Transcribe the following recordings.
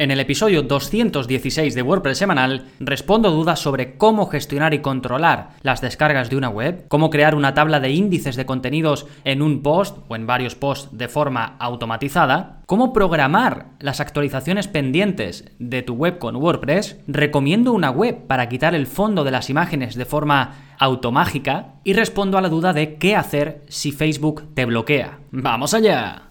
En el episodio 216 de WordPress semanal respondo dudas sobre cómo gestionar y controlar las descargas de una web, cómo crear una tabla de índices de contenidos en un post o en varios posts de forma automatizada, cómo programar las actualizaciones pendientes de tu web con WordPress, recomiendo una web para quitar el fondo de las imágenes de forma automágica y respondo a la duda de qué hacer si Facebook te bloquea. ¡Vamos allá!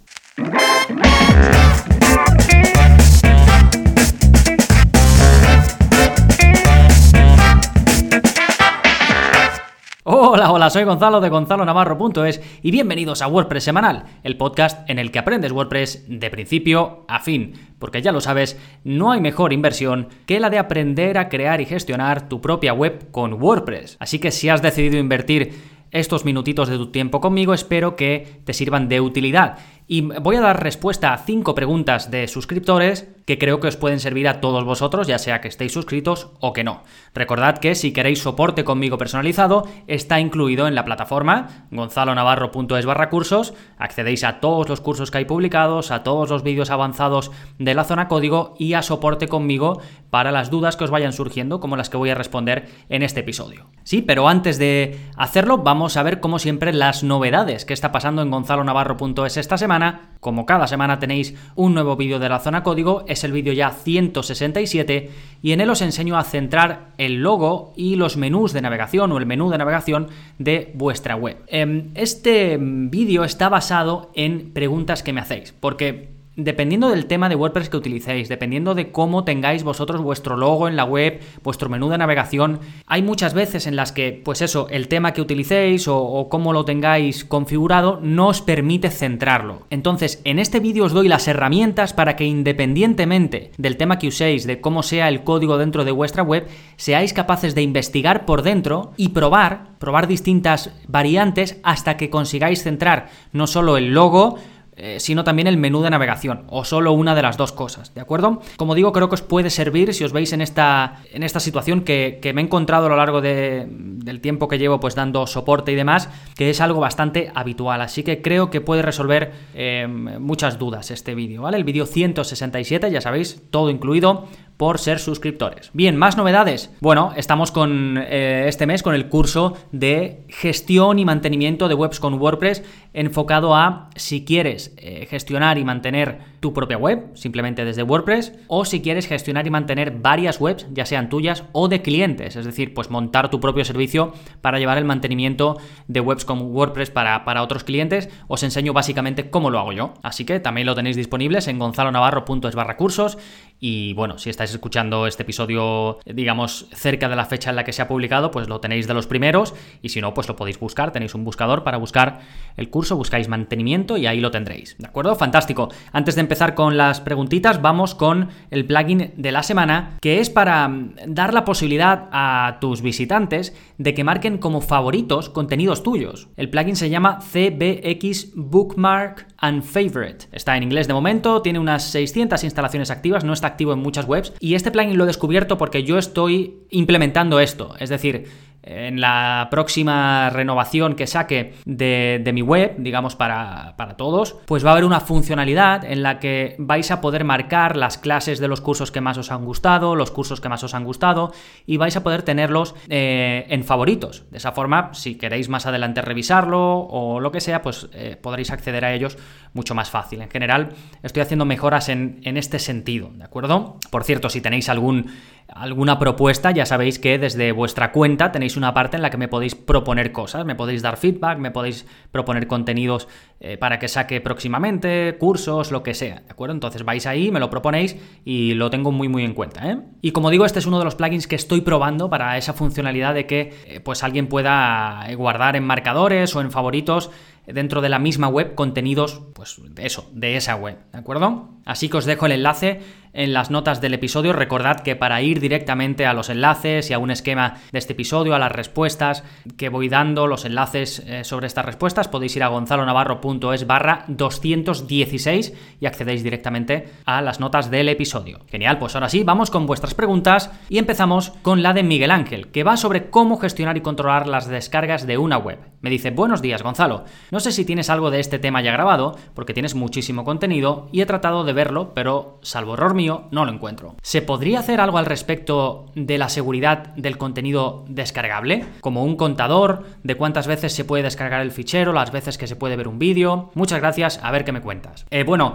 Hola, soy Gonzalo de Gonzalo Navarro.es y bienvenidos a WordPress Semanal, el podcast en el que aprendes WordPress de principio a fin, porque ya lo sabes, no hay mejor inversión que la de aprender a crear y gestionar tu propia web con WordPress. Así que si has decidido invertir estos minutitos de tu tiempo conmigo, espero que te sirvan de utilidad y voy a dar respuesta a cinco preguntas de suscriptores que creo que os pueden servir a todos vosotros, ya sea que estéis suscritos o que no. Recordad que si queréis soporte conmigo personalizado, está incluido en la plataforma gonzalonavarro.es barra cursos. Accedéis a todos los cursos que hay publicados, a todos los vídeos avanzados de la zona código y a soporte conmigo para las dudas que os vayan surgiendo, como las que voy a responder en este episodio. Sí, pero antes de hacerlo, vamos a ver como siempre las novedades que está pasando en gonzalonavarro.es esta semana como cada semana tenéis un nuevo vídeo de la zona código, es el vídeo ya 167 y en él os enseño a centrar el logo y los menús de navegación o el menú de navegación de vuestra web. Em, este vídeo está basado en preguntas que me hacéis, porque dependiendo del tema de WordPress que utilicéis, dependiendo de cómo tengáis vosotros vuestro logo en la web, vuestro menú de navegación, hay muchas veces en las que, pues eso, el tema que utilicéis o, cómo lo tengáis configurado no os permite centrarlo. Entonces, en este vídeo os doy las herramientas para que independientemente del tema que uséis, de cómo sea el código dentro de vuestra web, seáis capaces de investigar por dentro y probar, probar distintas variantes hasta que consigáis centrar no solo el logo, eh, sino también el menú de navegación, o solo una de las dos cosas, ¿de acuerdo? Como digo, creo que os puede servir si os veis en esta, en esta situación que, me he encontrado a lo largo del tiempo que llevo pues dando soporte y demás, que es algo bastante habitual, así que creo que puede resolver eh, muchas dudas este vídeo, ¿vale? El vídeo 167, ya sabéis, todo incluido, por ser suscriptores. Bien, más novedades. Bueno, estamos con eh, este mes con el curso de gestión y mantenimiento de webs con WordPress enfocado a si quieres eh, gestionar y mantener tu propia web, simplemente desde WordPress, o si quieres gestionar y mantener varias webs, ya sean tuyas o de clientes, es decir, pues montar tu propio servicio para llevar el mantenimiento de webs con WordPress para, para otros clientes, os enseño básicamente cómo lo hago yo. Así que también lo tenéis disponibles en gonzalonavarro.es barra cursos y bueno, si estáis escuchando este episodio, digamos, cerca de la fecha en la que se ha publicado, pues lo tenéis de los primeros. Y si no, pues lo podéis buscar. Tenéis un buscador para buscar el curso, buscáis mantenimiento y ahí lo tendréis. ¿De acuerdo? Fantástico. Antes de empezar con las preguntitas, vamos con el plugin de la semana, que es para mm, dar la posibilidad a tus visitantes de que marquen como favoritos contenidos tuyos. El plugin se llama CBX Bookmark and Favorite. Está en inglés de momento, tiene unas 600 instalaciones activas, no está activo en muchas webs. Y este plugin lo he descubierto porque yo estoy implementando esto. Es decir, en la próxima renovación que saque de, mi web, digamos para, todos, pues va a haber una funcionalidad en la que vais a poder marcar las clases de los cursos que más os han gustado, los cursos que más os han gustado, y vais a poder tenerlos eh, en favoritos. De esa forma, si queréis más adelante revisarlo o lo que sea, pues eh, podréis acceder a ellos mucho más fácil. En general, estoy haciendo mejoras en, en este sentido, ¿de acuerdo? Por cierto, si tenéis algún alguna propuesta, ya sabéis que desde vuestra cuenta tenéis una parte en la que me podéis proponer cosas, me podéis dar feedback, me podéis proponer contenidos eh, para que saque próximamente, cursos, lo que sea, ¿de acuerdo? Entonces vais ahí, me lo proponéis y lo tengo muy muy en cuenta, ¿eh? Y como digo, este es uno de los plugins que estoy probando para esa funcionalidad de que eh, pues alguien pueda guardar en marcadores o en favoritos dentro de la misma web contenidos, pues eso, de esa web, ¿de acuerdo? Así que os dejo el enlace en las notas del episodio. Recordad que para ir directamente a los enlaces y a un esquema de este episodio, a las respuestas que voy dando, los enlaces eh, sobre estas respuestas, podéis ir a gonzalonavarro.es barra 216 y accedéis directamente a las notas del episodio. Genial, pues ahora sí, vamos con vuestras preguntas y empezamos con la de Miguel Ángel, que va sobre cómo gestionar y controlar las descargas de una web. Me dice, buenos días Gonzalo, No sé si tienes algo de este tema ya grabado, porque tienes muchísimo contenido y he tratado de verlo, pero salvo error mío, no lo encuentro. ¿Se podría hacer algo al respecto de la seguridad del contenido descargable? Como un contador de cuántas veces se puede descargar el fichero, las veces que se puede ver un vídeo. Muchas gracias, a ver qué me cuentas. Eh, bueno,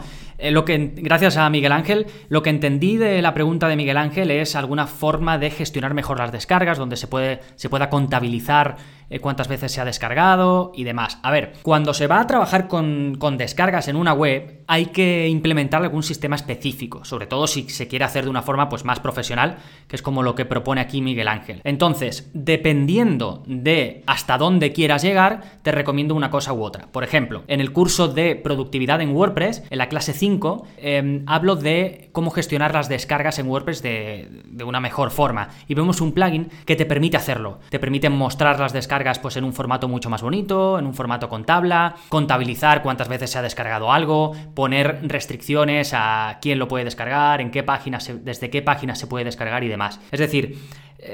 lo que, gracias a Miguel Ángel, lo que entendí de la pregunta de Miguel Ángel es alguna forma de gestionar mejor las descargas, donde se, puede, se pueda contabilizar eh, cuántas veces se ha descargado y demás. A ver, cuando se va a trabajar con, con, descargas en una web, hay que implementar algún sistema específico, sobre todo si se quiere hacer de una forma pues, más profesional, que es como lo que propone aquí Miguel Ángel. Entonces, dependiendo de hasta dónde quieras llegar, te recomiendo una cosa u otra. Por ejemplo, en el curso de productividad en WordPress, en la clase 5, em, hablo de cómo gestionar las descargas en WordPress de, de una mejor forma. Y vemos un plugin que te permite hacerlo. Te permite mostrar las descargas pues en un formato mucho más bonito, en un formato con tabla, contabilizar cuántas veces se ha descargado algo, poner restricciones a quién lo puede descargar, en qué página desde qué página se puede descargar y demás. Es decir,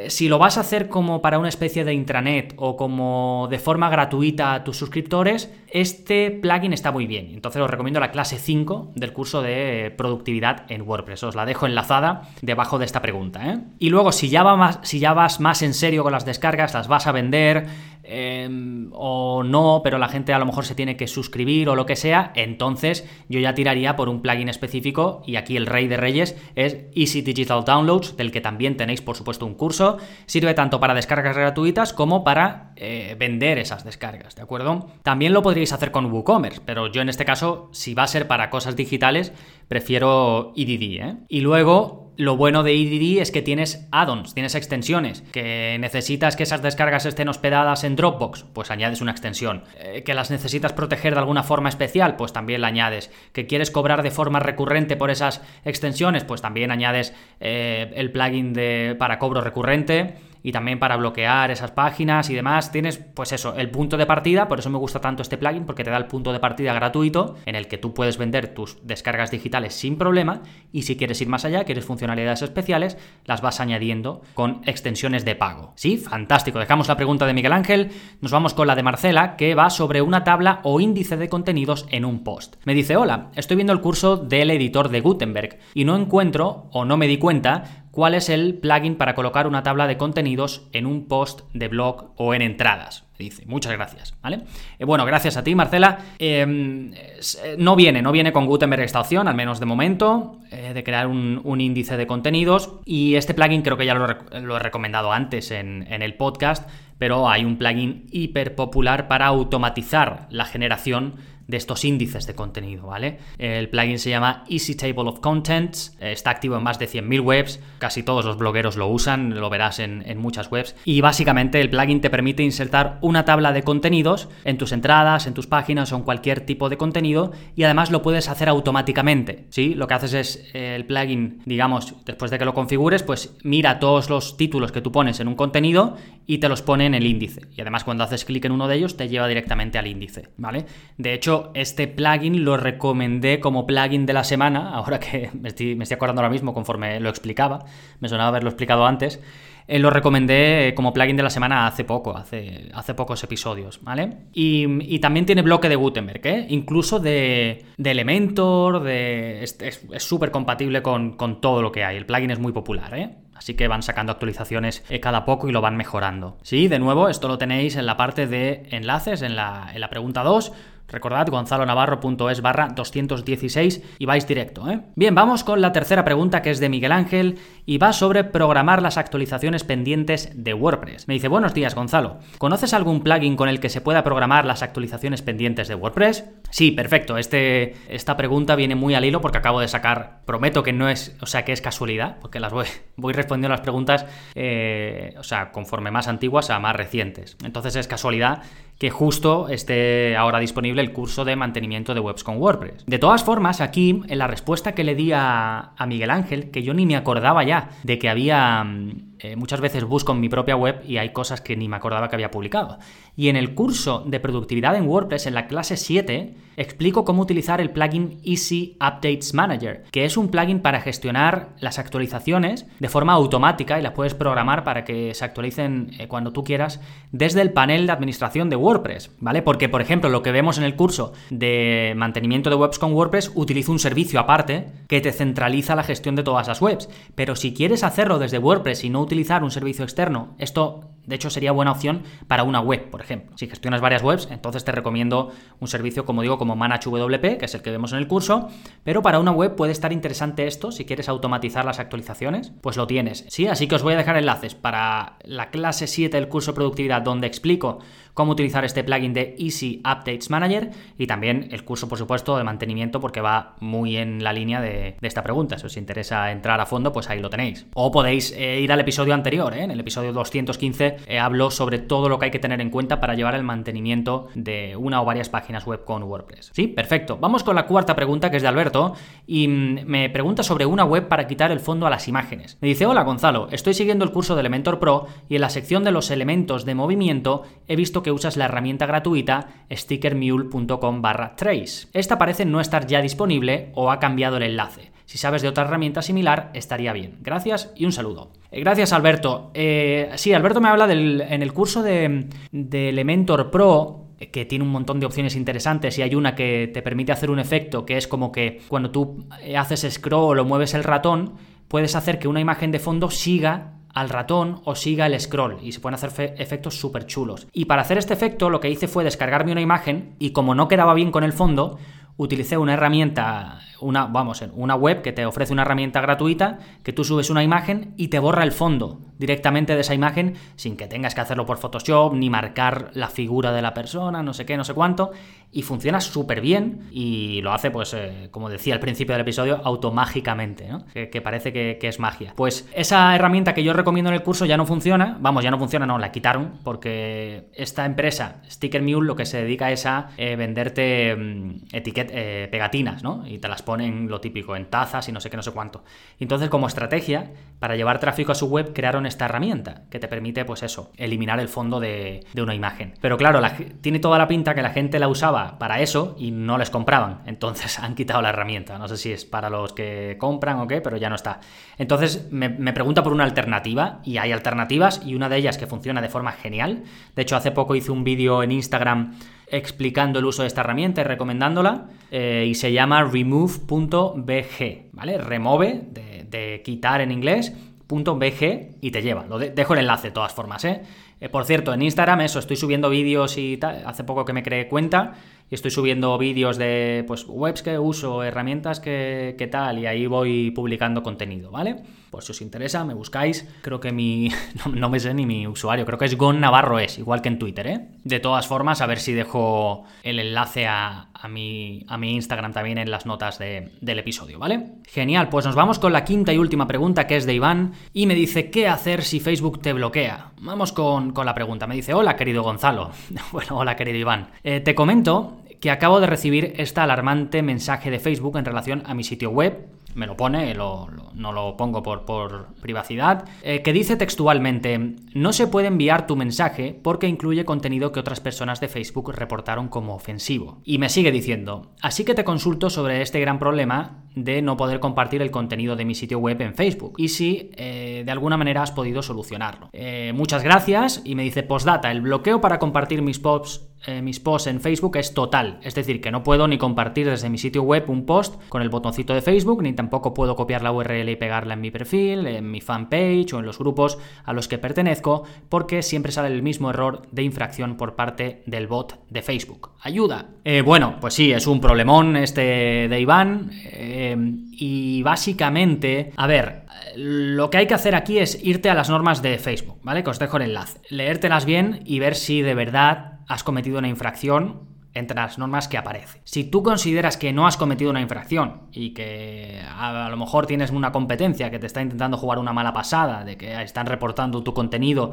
si lo vas a hacer como para una especie de intranet o como de forma gratuita a tus suscriptores, este plugin está muy bien. Entonces os recomiendo la clase 5 del curso de productividad en WordPress. Os la dejo enlazada debajo de esta pregunta. ¿eh? Y luego, si ya, más, si ya vas más en serio con las descargas, las vas a vender, Em, o no, pero la gente a lo mejor se tiene que suscribir o lo que sea, entonces yo ya tiraría por un plugin específico y aquí el rey de reyes es Easy Digital Downloads, del que también tenéis por supuesto un curso. Sirve tanto para descargas gratuitas como para eh, vender esas descargas, ¿de acuerdo? También lo podríais hacer con WooCommerce, pero yo en este caso, si va a ser para cosas digitales, prefiero EDD, ¿eh? Y luego lo bueno de EDD es que tienes add-ons, tienes extensiones. Que necesitas que esas descargas estén hospedadas en Dropbox, pues añades una extensión. Eh, que las necesitas proteger de alguna forma especial, pues también la añades. Que quieres cobrar de forma recurrente por esas extensiones, pues también añades eh, el plugin de, para cobro recurrente y también para bloquear esas páginas y demás. Tienes, pues eso, el punto de partida, por eso me gusta tanto este plugin, porque te da el punto de partida gratuito en el que tú puedes vender tus descargas digitales sin problema y si quieres ir más allá, quieres funcionalidades especiales, las vas añadiendo con extensiones de pago. Sí, fantástico. Dejamos la pregunta de Miguel Ángel, nos vamos con la de Marcela, que va sobre una tabla o índice de contenidos en un post. Me dice, hola, estoy viendo el curso del editor de Gutenberg y no encuentro o no me di cuenta cuál es el plugin para colocar una tabla de contenidos en un post de blog o en entradas. Dice, muchas gracias, ¿vale? Eh, bueno, gracias a ti, Marcela. Em, eh, no viene, no viene con Gutenberg esta opción, al menos de momento, eh, de crear un, índice de contenidos. Y este plugin creo que ya lo, he recomendado antes en, en el podcast, pero hay un plugin hiper popular para automatizar la generación de estos índices de contenido, ¿vale? El plugin se llama Easy Table of Contents, está activo en más de 100.000 webs, casi todos los blogueros lo usan, lo verás en, muchas webs, y básicamente el plugin te permite insertar una tabla de contenidos en tus entradas, en tus páginas o en cualquier tipo de contenido, y además lo puedes hacer automáticamente, ¿sí? Lo que haces es eh, el plugin, digamos, después de que lo configures, pues mira todos los títulos que tú pones en un contenido y te los pone en el índice, y además cuando haces clic en uno de ellos te lleva directamente al índice, ¿vale? De hecho, este plugin lo recomendé como plugin de la semana, ahora que me estoy, acordando ahora mismo conforme lo explicaba, me sonaba haberlo explicado antes, eh, lo recomendé como plugin de la semana hace poco, hace, pocos episodios, ¿vale? Y, también tiene bloque de Gutenberg, ¿eh? Incluso de, Elementor, es súper compatible con, con todo lo que hay, el plugin es muy popular, ¿eh? Así que van sacando actualizaciones eh, cada poco y lo van mejorando. Sí, de nuevo, esto lo tenéis en la parte de enlaces, en la, en la pregunta 2 Recordad gonzalonavarro.es barra 216 y vais directo. ¿eh? Bien, vamos con la tercera pregunta que es de Miguel Ángel y va sobre programar las actualizaciones pendientes de WordPress. Me dice, buenos días Gonzalo, ¿conoces algún plugin con el que se pueda programar las actualizaciones pendientes de WordPress? Sí, perfecto. Este, esta pregunta viene muy al hilo porque acabo de sacar, prometo que no es, o sea, que es casualidad, porque las voy, voy respondiendo las preguntas, eh, o sea, conforme más antiguas a más recientes. Entonces es casualidad que justo esté ahora disponible el curso de mantenimiento de webs con WordPress. De todas formas, aquí en la respuesta que le di a, Miguel Ángel, que yo ni me acordaba ya de que había mm, eh, muchas veces busco en mi propia web y hay cosas que ni me acordaba que había publicado. Y en el curso de productividad en WordPress, en la clase 7, explico cómo utilizar el plugin Easy Updates Manager, que es un plugin para gestionar las actualizaciones de forma automática y las puedes programar para que se actualicen eh, cuando tú quieras desde el panel de administración de WordPress, ¿vale? Porque, por ejemplo, lo que vemos en el curso de mantenimiento de webs con WordPress utiliza un servicio aparte que te centraliza la gestión de todas las webs. Pero si quieres hacerlo desde WordPress y no utilizar un servicio externo, esto de hecho sería buena opción para una web, por ejemplo. Si gestionas varias webs, entonces te recomiendo un servicio, como digo, como ManageWP, que es el que vemos en el curso, pero para una web puede estar interesante esto, si quieres automatizar las actualizaciones, pues lo tienes. Sí, así que os voy a dejar enlaces para la clase 7 del curso de productividad donde explico cómo utilizar este plugin de Easy Updates Manager y también el curso, por supuesto, de mantenimiento porque va muy en la línea de, esta pregunta. Si os interesa entrar a fondo, pues ahí lo tenéis. O podéis eh, ir al episodio anterior, ¿eh? en el episodio 215 eh, hablo sobre todo lo que hay que tener en cuenta para llevar el mantenimiento de una o varias páginas web con WordPress. Sí, perfecto. Vamos con la cuarta pregunta que es de Alberto y mm, me pregunta sobre una web para quitar el fondo a las imágenes. Me dice, hola Gonzalo, estoy siguiendo el curso de Elementor Pro y en la sección de los elementos de movimiento he visto que usas la herramienta gratuita stickermule.com barra trace. Esta parece no estar ya disponible o ha cambiado el enlace. Si sabes de otra herramienta similar, estaría bien. Gracias y un saludo. Eh, gracias, Alberto. Eh, sí, Alberto me habla del, en el curso de, de Elementor Pro eh, que tiene un montón de opciones interesantes y hay una que te permite hacer un efecto que es como que cuando tú haces scroll o mueves el ratón, puedes hacer que una imagen de fondo siga al ratón o siga el scroll y se pueden hacer efectos súper chulos. Y para hacer este efecto lo que hice fue descargarme una imagen y como no quedaba bien con el fondo, utilicé una herramienta, una, vamos, una web que te ofrece una herramienta gratuita, que tú subes una imagen y te borra el fondo directamente de esa imagen sin que tengas que hacerlo por Photoshop ni marcar la figura de la persona, no sé qué, no sé cuánto, y funciona súper bien y lo hace, pues, eh, como decía al principio del episodio, automágicamente, ¿no? Que, parece que, es magia. Pues esa herramienta que yo recomiendo en el curso ya no funciona, vamos, ya no funciona, no, la quitaron, porque esta empresa, Sticker Mule, lo que se dedica es a eh, venderte mm, eh, pegatinas, ¿no? Y te las ponen lo típico, en tazas y no sé qué, no sé cuánto. Entonces, como estrategia, para llevar tráfico a su web, crearon esta herramienta que te permite, pues eso, eliminar el fondo de, una imagen. Pero claro, tiene toda la pinta que la gente la usaba para eso y no les compraban. Entonces han quitado la herramienta. No sé si es para los que compran o qué, pero ya no está. Entonces me, pregunta por una alternativa y hay alternativas y una de ellas que funciona de forma genial. De hecho, hace poco hice un vídeo en Instagram explicando el uso de esta herramienta y recomendándola eh, y se llama remove.bg, ¿vale? Remove, de, quitar en inglés, .bg y te lleva. Lo dejo el enlace de todas formas, ¿eh? Eh, por cierto, en Instagram eso, estoy subiendo vídeos y tal. Hace poco que me creé cuenta y estoy subiendo vídeos de pues, webs que uso, herramientas que, que, tal, y ahí voy publicando contenido, ¿vale? Pues si os interesa, me buscáis. Creo que mi. No, me sé ni mi usuario, creo que es Gon Navarro es, igual que en Twitter, ¿eh? De todas formas, a ver si dejo el enlace a, a, mi, a mi Instagram también en las notas del episodio, ¿vale? Genial, pues nos vamos con la quinta y última pregunta que es de Iván y me dice: ¿Qué hacer si Facebook te bloquea? Vamos con, la pregunta. Me dice: Hola, querido Gonzalo. bueno, hola, querido Iván. Eh, te comento que acabo de recibir esta alarmante mensaje de Facebook en relación a mi sitio web me lo pone, no lo pongo por, por privacidad, eh, que dice textualmente, no se puede enviar tu mensaje porque incluye contenido que otras personas de Facebook reportaron como ofensivo. Y me sigue diciendo, así que te consulto sobre este gran problema de no poder compartir el contenido de mi sitio web en Facebook y si eh, de alguna manera has podido solucionarlo. Eh, muchas gracias y me dice postdata, el bloqueo para compartir mis posts eh, mis posts en Facebook es total, es decir, que no puedo ni compartir desde mi sitio web un post con el botoncito de Facebook, ni tampoco puedo copiar la URL y pegarla en mi perfil, en mi fanpage o en los grupos a los que pertenezco, porque siempre sale el mismo error de infracción por parte del bot de Facebook. ¡Ayuda! Eh, bueno, pues sí, es un problemón este de Iván, eh, y básicamente, a ver, lo que hay que hacer aquí es irte a las normas de Facebook, ¿vale? Que os dejo el enlace. Leértelas bien y ver si de verdad has cometido una infracción entre las normas que aparece. Si tú consideras que no has cometido una infracción y que a, lo mejor tienes una competencia que te está intentando jugar una mala pasada, de que están reportando tu contenido,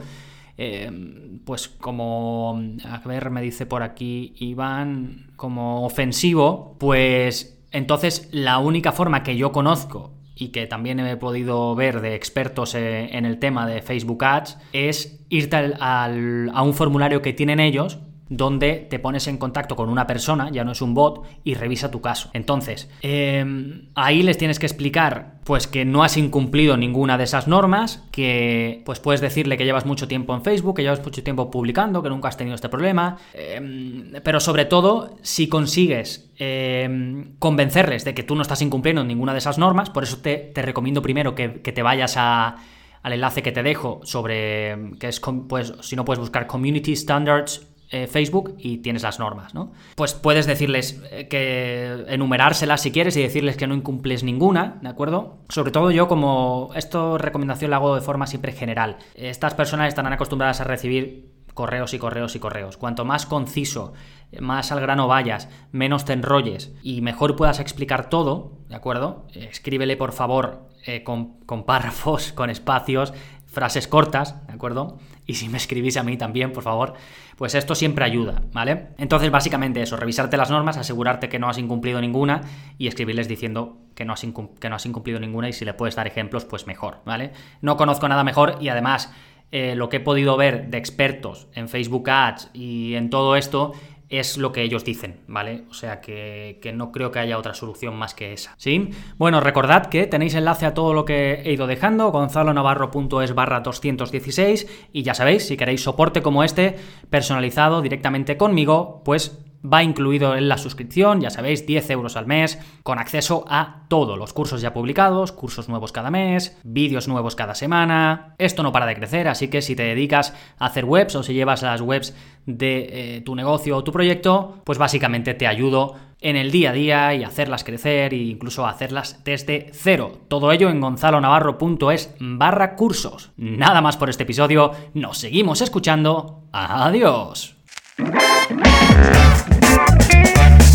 eh, pues como, a ver, me dice por aquí Iván, como ofensivo, pues entonces la única forma que yo conozco y que también he podido ver de expertos eh, en el tema de Facebook Ads es irte a un formulario que tienen ellos donde te pones en contacto con una persona, ya no es un bot, y revisa tu caso. Entonces, em, ahí les tienes que explicar pues que no has incumplido ninguna de esas normas, que pues puedes decirle que llevas mucho tiempo en Facebook, que llevas mucho tiempo publicando, que nunca has tenido este problema, em, pero sobre todo si consigues em, convencerles de que tú no estás incumpliendo ninguna de esas normas, por eso te, recomiendo primero que, te vayas al enlace que te dejo sobre que es pues si no puedes buscar Community Standards eh, Facebook y tienes las normas, ¿no? Pues puedes decirles eh, que enumerárselas si quieres y decirles que no incumples ninguna, ¿de acuerdo? Sobre todo yo como esto recomendación la hago de forma siempre general. Estas personas estarán acostumbradas a recibir correos y correos y correos. Cuanto más conciso, más al grano vayas, menos te enrolles y mejor puedas explicar todo, ¿de acuerdo? Escríbele por favor eh, con, con párrafos, con espacios, frases cortas, ¿de acuerdo? Y si me escribís a mí también, por favor, pues esto siempre ayuda, ¿vale? Entonces, básicamente eso, revisarte las normas, asegurarte que no has incumplido ninguna y escribirles diciendo que no has, que no has incumplido ninguna y si le puedes dar ejemplos, pues mejor, ¿vale? No conozco nada mejor y además eh, lo que he podido ver de expertos en Facebook Ads y en todo esto es lo que ellos dicen, ¿vale? O sea que, no creo que haya otra solución más que esa, ¿sí? Bueno, recordad que tenéis enlace a todo lo que he ido dejando, gonzalonavarro.es barra 216, y ya sabéis, si queréis soporte como este, personalizado directamente conmigo, pues va incluido en la suscripción, ya sabéis, 10 euros al mes, con acceso a todos los cursos ya publicados, cursos nuevos cada mes, vídeos nuevos cada semana. Esto no para de crecer, así que si te dedicas a hacer webs o si llevas las webs de eh, tu negocio o tu proyecto, pues básicamente te ayudo en el día a día y hacerlas crecer e incluso hacerlas desde cero. Todo ello en gonzalonavarro.es barra cursos. Nada más por este episodio, nos seguimos escuchando. Adiós. Thank you.